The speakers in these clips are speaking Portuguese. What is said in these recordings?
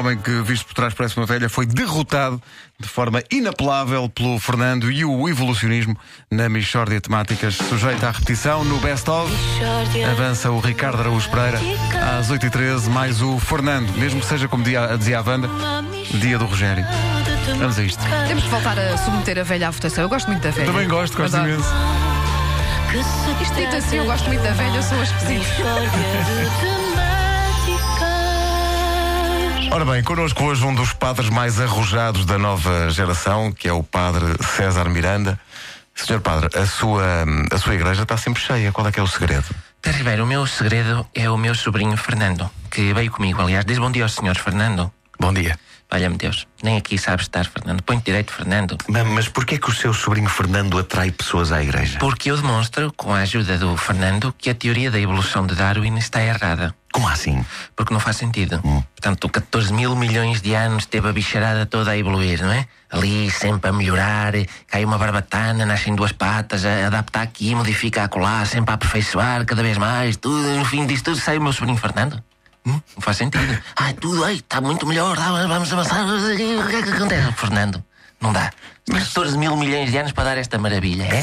homem que, visto por trás, parece uma velha, foi derrotado de forma inapelável pelo Fernando e o evolucionismo na Michórdia Temáticas, sujeita à repetição no Best of. Avança o Ricardo Araújo Pereira às 8h13, mais o Fernando, mesmo que seja como dia- dizia a Wanda, dia do Rogério. Vamos a isto. Temos que voltar a submeter a velha à votação. Eu gosto muito da velha. Também gosto, gosto Adoro. imenso. Isto dito assim, eu gosto muito da velha, eu sou a esquisita. Ora bem, connosco hoje um dos padres mais arrojados da nova geração, que é o padre César Miranda. Senhor padre, a sua, a sua igreja está sempre cheia. Qual é que é o segredo? Pedro Ribeiro, o meu segredo é o meu sobrinho Fernando, que veio comigo, aliás. Diz bom dia ao senhor Fernando. Bom dia. Valha-me Deus, nem aqui sabe estar, Fernando. Põe-te direito, Fernando. Mas, mas porquê que o seu sobrinho Fernando atrai pessoas à igreja? Porque eu demonstro, com a ajuda do Fernando, que a teoria da evolução de Darwin está errada. Como assim? Porque não faz sentido. Portanto, 14 mil milhões de anos teve a bicharada toda a evoluir, não é? Ali, sempre a melhorar, cai uma barbatana, nascem duas patas, a adapta aqui, modifica acolá, sempre a aperfeiçoar cada vez mais, tudo, no fim disso tudo sai o meu sobrinho Fernando. Hum? Não faz sentido. Ai, tudo, ai, está muito melhor, ah, vamos avançar. O que é que acontece? Fernando, não dá. 14 mil milhões de anos para dar esta maravilha, é?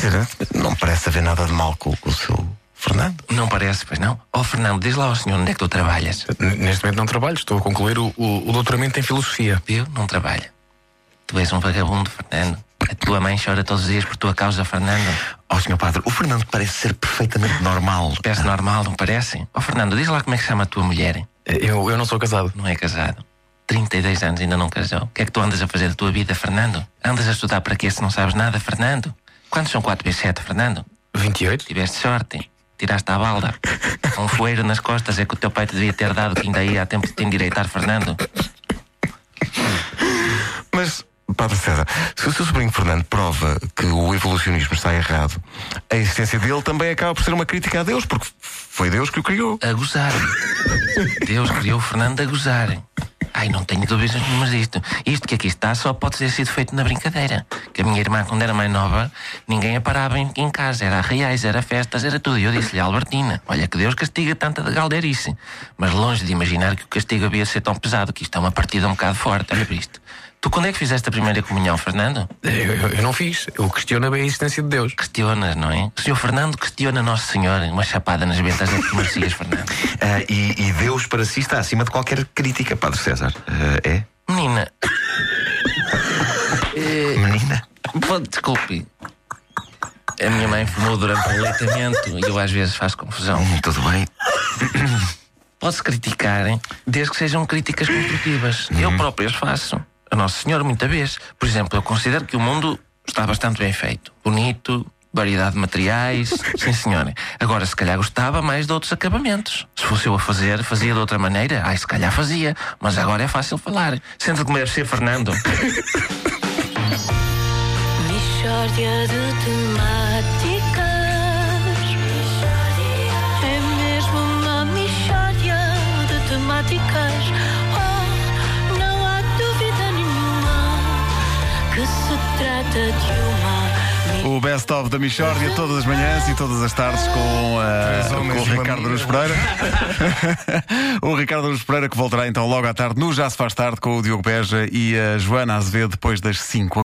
Não parece haver nada de mal com o seu Fernando. Não parece, pois não? Oh, Fernando, diz lá ao senhor onde é que tu trabalhas. Neste momento não trabalho, estou a concluir o, o, o doutoramento em filosofia. Viu? Não trabalha. Tu és um vagabundo, Fernando. A tua mãe chora todos os dias por tua causa, Fernando. Ó, senhor padre, o Fernando parece ser perfeitamente normal. Parece normal, não parece? Oh, Fernando, diz lá como é que se chama a tua mulher. Eu, eu não sou casado. Não é casado. 32 anos ainda não casou. O que é que tu andas a fazer da tua vida, Fernando? Andas a estudar para quê se não sabes nada, Fernando? Quantos são 4 vezes 7, Fernando? 28? Tiveste sorte. Tiraste a balda. Um foeiro nas costas é que o teu pai te devia ter dado que ainda ia a tempo de te endireitar, Fernando. Mas, Padre César, se o seu sobrinho Fernando prova que o evolucionismo está errado, a existência dele também acaba por ser uma crítica a Deus, porque foi Deus que o criou. a gozar. Deus criou o Fernando a gozar. Ai, não tenho dúvidas nenhumas disto. Isto que aqui está só pode ter sido feito na brincadeira. Que a minha irmã, quando era mais nova, ninguém a parava em, em casa. Era reais, era festas, era tudo. E eu disse-lhe, Albertina, olha que Deus castiga tanta de galdeirice. Mas longe de imaginar que o castigo havia de ser tão pesado, que isto é uma partida um bocado forte. Olha para isto. Tu quando é que fizeste a primeira comunhão, Fernando? Eu, eu- eu não fiz. Eu questiono bem a existência de Deus. Questionas, não é? O senhor Fernando questiona Nosso Senhor. Uma chapada nas ventas tu merecias, Fernando. Ah, e, e Deus para si está acima de qualquer crítica, Padre César. Ah, é? Menina, Menina? Pô, desculpe. A minha mãe fumou durante o aleitamento e eu às vezes faço confusão. Hum, tudo bem. Pode-se criticar, hein? desde que sejam críticas construtivas. Eu próprio as faço. A Nosso Senhor, muita vez. Por exemplo, eu considero que o mundo está bastante bem feito. Bonito, variedade de materiais. Sim, senhora. Agora, se calhar gostava mais de outros acabamentos. Se fosse eu a fazer, fazia de outra maneira. Ai, se calhar fazia. Mas agora é fácil falar. Senta como deve ser, Fernando. De. O Best of da Michórdia, todas as manhãs e todas as tardes com, ah, com o Ricardo Aruz Pereira. o Ricardo Aruz Pereira que voltará então logo à tarde no Já se faz tarde com o Diogo Beja e a Joana Azevedo depois das 5.